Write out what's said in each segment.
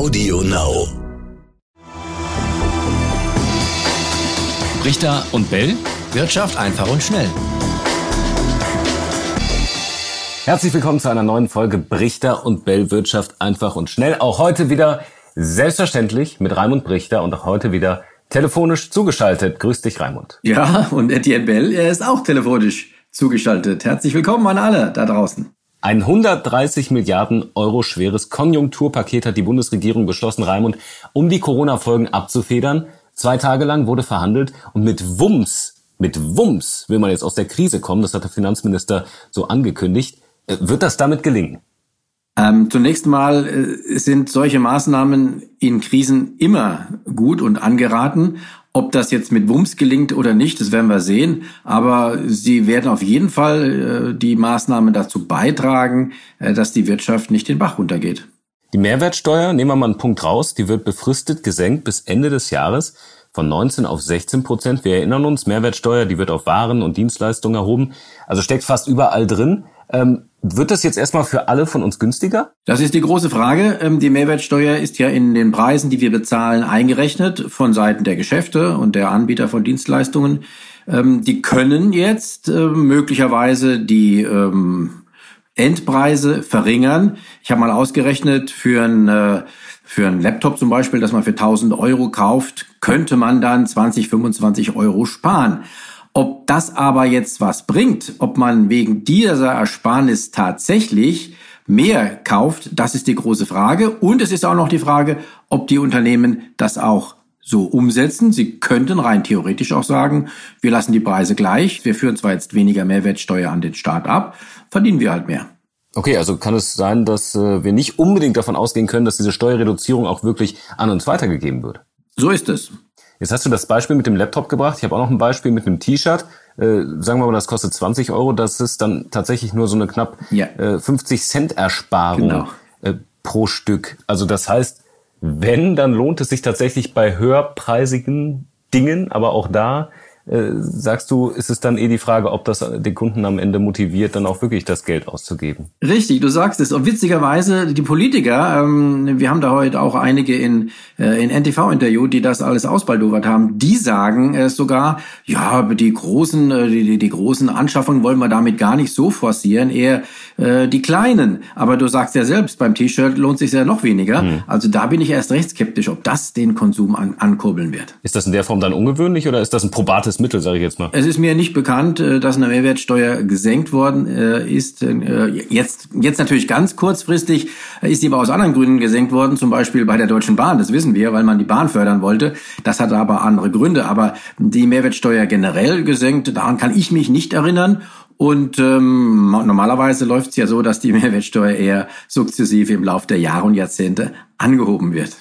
Audio Now. Richter und Bell. Wirtschaft einfach und schnell. Herzlich willkommen zu einer neuen Folge Brichter und Bell Wirtschaft einfach und schnell. Auch heute wieder selbstverständlich mit Raimund Brichter und auch heute wieder telefonisch zugeschaltet. Grüß dich, Raimund. Ja, und Etienne Bell, er ist auch telefonisch zugeschaltet. Herzlich willkommen an alle da draußen. Ein 130 Milliarden Euro schweres Konjunkturpaket hat die Bundesregierung beschlossen, Raimund, um die Corona-Folgen abzufedern. Zwei Tage lang wurde verhandelt und mit Wumms, mit Wumms will man jetzt aus der Krise kommen. Das hat der Finanzminister so angekündigt. Äh, wird das damit gelingen? Ähm, zunächst mal äh, sind solche Maßnahmen in Krisen immer gut und angeraten. Ob das jetzt mit Wumms gelingt oder nicht, das werden wir sehen. Aber sie werden auf jeden Fall äh, die Maßnahmen dazu beitragen, äh, dass die Wirtschaft nicht den Bach runtergeht. Die Mehrwertsteuer, nehmen wir mal einen Punkt raus, die wird befristet gesenkt bis Ende des Jahres von 19 auf 16 Prozent. Wir erinnern uns, Mehrwertsteuer, die wird auf Waren und Dienstleistungen erhoben. Also steckt fast überall drin. Ähm, wird das jetzt erstmal für alle von uns günstiger? Das ist die große Frage. Ähm, die Mehrwertsteuer ist ja in den Preisen, die wir bezahlen, eingerechnet von Seiten der Geschäfte und der Anbieter von Dienstleistungen. Ähm, die können jetzt äh, möglicherweise die Endpreise verringern. Ich habe mal ausgerechnet, für ein, äh, für ein Laptop zum Beispiel, das man für 1000 Euro kauft, könnte man dann 20, 25 Euro sparen. Ob das aber jetzt was bringt, ob man wegen dieser Ersparnis tatsächlich mehr kauft, das ist die große Frage. Und es ist auch noch die Frage, ob die Unternehmen das auch so umsetzen. Sie könnten rein theoretisch auch sagen, wir lassen die Preise gleich, wir führen zwar jetzt weniger Mehrwertsteuer an den Staat ab, verdienen wir halt mehr. Okay, also kann es sein, dass äh, wir nicht unbedingt davon ausgehen können, dass diese Steuerreduzierung auch wirklich an uns weitergegeben wird? So ist es. Jetzt hast du das Beispiel mit dem Laptop gebracht. Ich habe auch noch ein Beispiel mit einem T-Shirt. Äh, sagen wir mal, das kostet 20 Euro. Das ist dann tatsächlich nur so eine knapp ja. äh, 50 Cent Ersparung genau. äh, pro Stück. Also das heißt, wenn, dann lohnt es sich tatsächlich bei höherpreisigen Dingen, aber auch da sagst du, ist es dann eh die Frage, ob das den Kunden am Ende motiviert, dann auch wirklich das Geld auszugeben? Richtig, du sagst es. Und witzigerweise, die Politiker, ähm, wir haben da heute auch einige in, äh, in NTV-Interview, die das alles ausbaldowert haben, die sagen äh, sogar, ja, die großen, äh, die, die großen Anschaffungen wollen wir damit gar nicht so forcieren, eher äh, die kleinen. Aber du sagst ja selbst, beim T-Shirt lohnt sich ja noch weniger. Hm. Also da bin ich erst recht skeptisch, ob das den Konsum an, ankurbeln wird. Ist das in der Form dann ungewöhnlich oder ist das ein probates Mittel, sage ich jetzt mal. Es ist mir nicht bekannt, äh, dass eine Mehrwertsteuer gesenkt worden äh, ist. Äh, jetzt, jetzt natürlich ganz kurzfristig ist die aber aus anderen Gründen gesenkt worden, zum Beispiel bei der Deutschen Bahn. Das wissen wir, weil man die Bahn fördern wollte. Das hat aber andere Gründe. Aber die Mehrwertsteuer generell gesenkt, daran kann ich mich nicht erinnern. Und ähm, normalerweise läuft es ja so, dass die Mehrwertsteuer eher sukzessive im Laufe der Jahre und Jahrzehnte angehoben wird.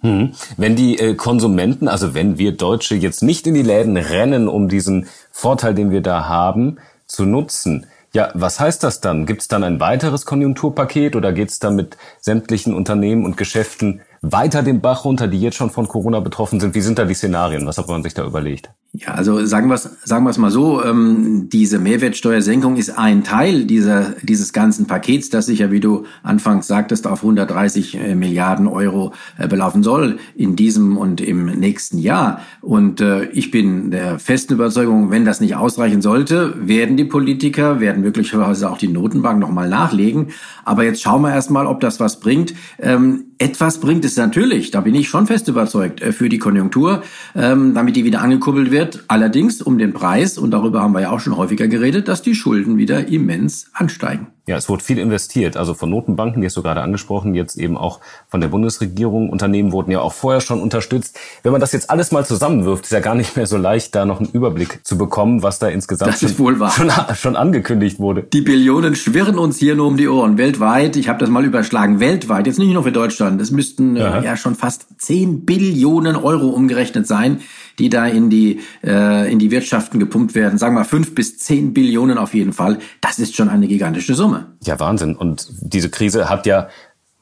Hm. Wenn die äh, Konsumenten, also wenn wir Deutsche jetzt nicht in die Läden rennen, um diesen Vorteil, den wir da haben, zu nutzen, ja, was heißt das dann? Gibt es dann ein weiteres Konjunkturpaket oder geht es dann mit sämtlichen Unternehmen und Geschäften weiter den Bach runter, die jetzt schon von Corona betroffen sind? Wie sind da die Szenarien? Was hat man sich da überlegt? Ja, also sagen wir es sagen wir's mal so, ähm, diese Mehrwertsteuersenkung ist ein Teil dieser, dieses ganzen Pakets, das sich ja, wie du anfangs sagtest, auf 130 äh, Milliarden Euro äh, belaufen soll in diesem und im nächsten Jahr. Und äh, ich bin der festen Überzeugung, wenn das nicht ausreichen sollte, werden die Politiker, werden möglicherweise auch die Notenbank nochmal nachlegen. Aber jetzt schauen wir erstmal, ob das was bringt. Ähm, etwas bringt es natürlich, da bin ich schon fest überzeugt, äh, für die Konjunktur, ähm, damit die wieder angekurbelt wird. Allerdings um den Preis, und darüber haben wir ja auch schon häufiger geredet, dass die Schulden wieder immens ansteigen. Ja, es wurde viel investiert, also von Notenbanken, die hast du gerade angesprochen, jetzt eben auch von der Bundesregierung. Unternehmen wurden ja auch vorher schon unterstützt. Wenn man das jetzt alles mal zusammenwirft, ist ja gar nicht mehr so leicht, da noch einen Überblick zu bekommen, was da insgesamt schon, schon, schon, angekündigt wurde. Die Billionen schwirren uns hier nur um die Ohren. Weltweit, ich habe das mal überschlagen, weltweit, jetzt nicht nur für Deutschland, es müssten äh, ja schon fast 10 Billionen Euro umgerechnet sein, die da in die, äh, in die Wirtschaften gepumpt werden. Sagen wir fünf bis zehn Billionen auf jeden Fall. Das ist schon eine gigantische Summe. Ja, Wahnsinn. Und diese Krise hat ja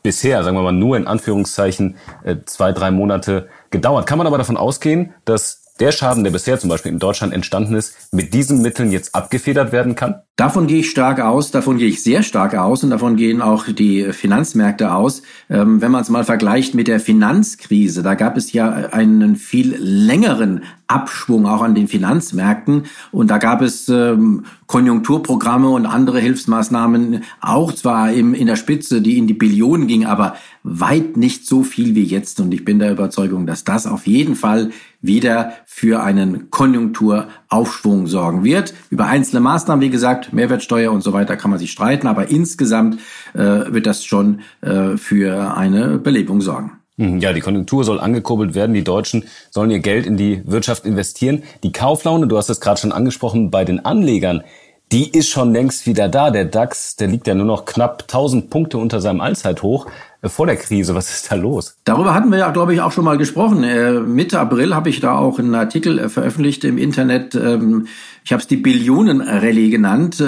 bisher, sagen wir mal, nur in Anführungszeichen äh, zwei, drei Monate gedauert. Kann man aber davon ausgehen, dass der Schaden, der bisher zum Beispiel in Deutschland entstanden ist, mit diesen Mitteln jetzt abgefedert werden kann? Davon gehe ich stark aus, davon gehe ich sehr stark aus und davon gehen auch die Finanzmärkte aus. Ähm, wenn man es mal vergleicht mit der Finanzkrise, da gab es ja einen viel längeren Abschwung auch an den Finanzmärkten und da gab es ähm, Konjunkturprogramme und andere Hilfsmaßnahmen, auch zwar im, in der Spitze, die in die Billionen ging, aber weit nicht so viel wie jetzt und ich bin der Überzeugung, dass das auf jeden Fall wieder für einen Konjunkturaufschwung sorgen wird. Über einzelne Maßnahmen, wie gesagt, Mehrwertsteuer und so weiter kann man sich streiten, aber insgesamt äh, wird das schon äh, für eine Belebung sorgen. Mhm, ja, die Konjunktur soll angekurbelt werden. Die Deutschen sollen ihr Geld in die Wirtschaft investieren. Die Kauflaune, du hast es gerade schon angesprochen, bei den Anlegern, die ist schon längst wieder da. Der DAX, der liegt ja nur noch knapp 1000 Punkte unter seinem Allzeithoch vor der Krise. Was ist da los? Darüber hatten wir ja, glaube ich, auch schon mal gesprochen. Äh, Mitte April habe ich da auch einen Artikel äh, veröffentlicht im Internet. Ähm, ich habe es die Billionen-Rallye genannt.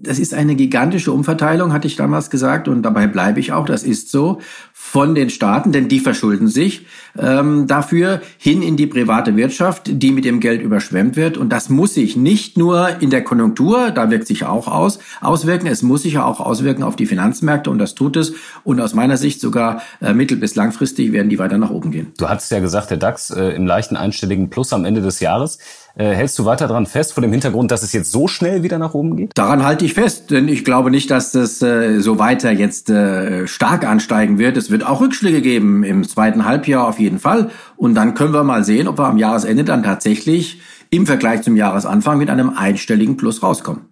Das ist eine gigantische Umverteilung, hatte ich damals gesagt, und dabei bleibe ich auch, das ist so, von den Staaten, denn die verschulden sich ähm, dafür hin in die private Wirtschaft, die mit dem Geld überschwemmt wird. Und das muss sich nicht nur in der Konjunktur, da wirkt sich auch aus, auswirken, es muss sich ja auch auswirken auf die Finanzmärkte und das tut es. Und aus meiner Sicht sogar äh, mittel- bis langfristig werden die weiter nach oben gehen. Du hattest ja gesagt, der DAX äh, im leichten einstelligen Plus am Ende des Jahres. Äh, hältst du weiter daran fest, vor dem Hintergrund, dass es jetzt so schnell wieder nach oben geht? Daran halte ich fest, denn ich glaube nicht, dass das äh, so weiter jetzt äh, stark ansteigen wird. Es wird auch Rückschläge geben im zweiten Halbjahr auf jeden Fall. Und dann können wir mal sehen, ob wir am Jahresende dann tatsächlich im Vergleich zum Jahresanfang mit einem einstelligen Plus rauskommen.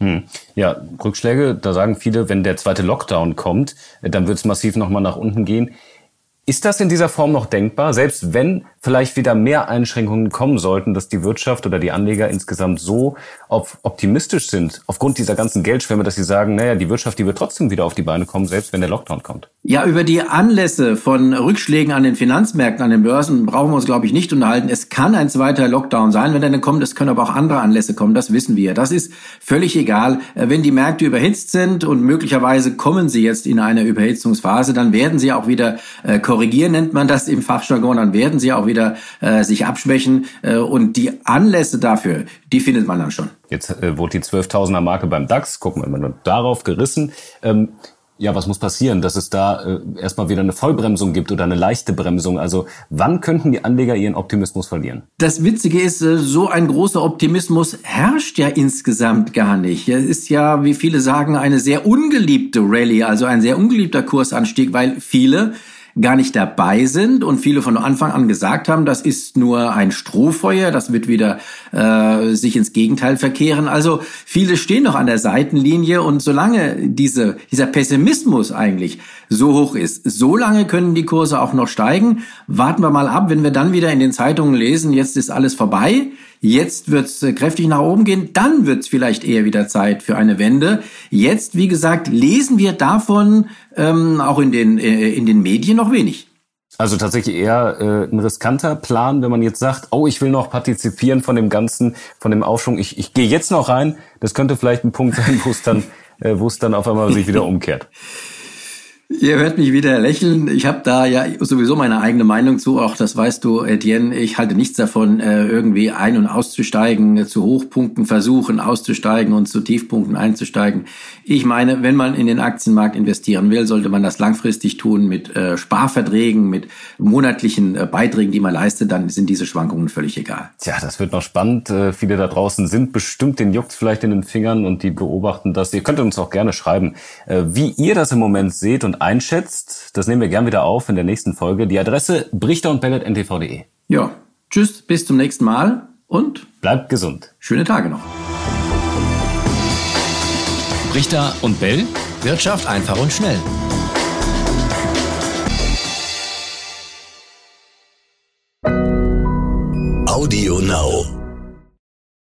Hm. Ja, Rückschläge, da sagen viele, wenn der zweite Lockdown kommt, äh, dann wird es massiv nochmal nach unten gehen. Ist das in dieser Form noch denkbar, selbst wenn vielleicht wieder mehr Einschränkungen kommen sollten, dass die Wirtschaft oder die Anleger insgesamt so optimistisch sind, aufgrund dieser ganzen Geldschwemme, dass sie sagen, naja, die Wirtschaft, die wird trotzdem wieder auf die Beine kommen, selbst wenn der Lockdown kommt? Ja, über die Anlässe von Rückschlägen an den Finanzmärkten, an den Börsen brauchen wir uns, glaube ich, nicht unterhalten. Es kann ein zweiter Lockdown sein, wenn er dann kommt. Es können aber auch andere Anlässe kommen, das wissen wir. Das ist völlig egal. Äh, wenn die Märkte überhitzt sind und möglicherweise kommen sie jetzt in eine Überhitzungsphase, dann werden sie auch wieder äh, korrigieren, nennt man das im Fachjargon, dann werden sie auch wieder äh, sich abschwächen. Äh, und die Anlässe dafür, die findet man dann schon. Jetzt äh, wurde die 12.000er Marke beim DAX, gucken wir mal darauf gerissen. Ähm, ja, was muss passieren, dass es da äh, erstmal wieder eine Vollbremsung gibt oder eine leichte Bremsung? Also wann könnten die Anleger ihren Optimismus verlieren? Das Witzige ist, äh, so ein großer Optimismus herrscht ja insgesamt gar nicht. Es ist ja, wie viele sagen, eine sehr ungeliebte Rallye, also ein sehr ungeliebter Kursanstieg, weil viele gar nicht dabei sind und viele von Anfang an gesagt haben, das ist nur ein Strohfeuer, das wird wieder äh, sich ins Gegenteil verkehren. Also viele stehen noch an der Seitenlinie und solange diese, dieser Pessimismus eigentlich so hoch ist, solange können die Kurse auch noch steigen. Warten wir mal ab, wenn wir dann wieder in den Zeitungen lesen, jetzt ist alles vorbei Jetzt wird es äh, kräftig nach oben gehen, dann wird es vielleicht eher wieder Zeit für eine Wende. Jetzt, wie gesagt, lesen wir davon ähm, auch in den, äh, in den Medien noch wenig. Also tatsächlich eher äh, ein riskanter Plan, wenn man jetzt sagt, oh, ich will noch partizipieren von dem Ganzen, von dem Aufschwung. Ich, ich gehe jetzt noch rein. Das könnte vielleicht ein Punkt sein, wo es dann, äh, wo es dann auf einmal sich wieder umkehrt. Ihr hört mich wieder lächeln. Ich habe da ja sowieso meine eigene Meinung zu. Auch das weißt du, Etienne. Ich halte nichts davon, äh, irgendwie ein- und auszusteigen, zu Hochpunkten versuchen auszusteigen und zu Tiefpunkten einzusteigen. Ich meine, wenn man in den Aktienmarkt investieren will, sollte man das langfristig tun mit äh, Sparverträgen, mit monatlichen äh, Beiträgen, die man leistet. Dann sind diese Schwankungen völlig egal. Tja, das wird noch spannend. Viele da draußen sind bestimmt, den juckt vielleicht in den Fingern und die beobachten das. Ihr könnt uns auch gerne schreiben, wie ihr das im Moment seht und einschätzt. Das nehmen wir gern wieder auf in der nächsten Folge. Die Adresse brichter und ntv.de. Ja, tschüss, bis zum nächsten Mal und bleibt gesund. Schöne Tage noch. Brichter und Bell. Wirtschaft einfach und schnell. Audio.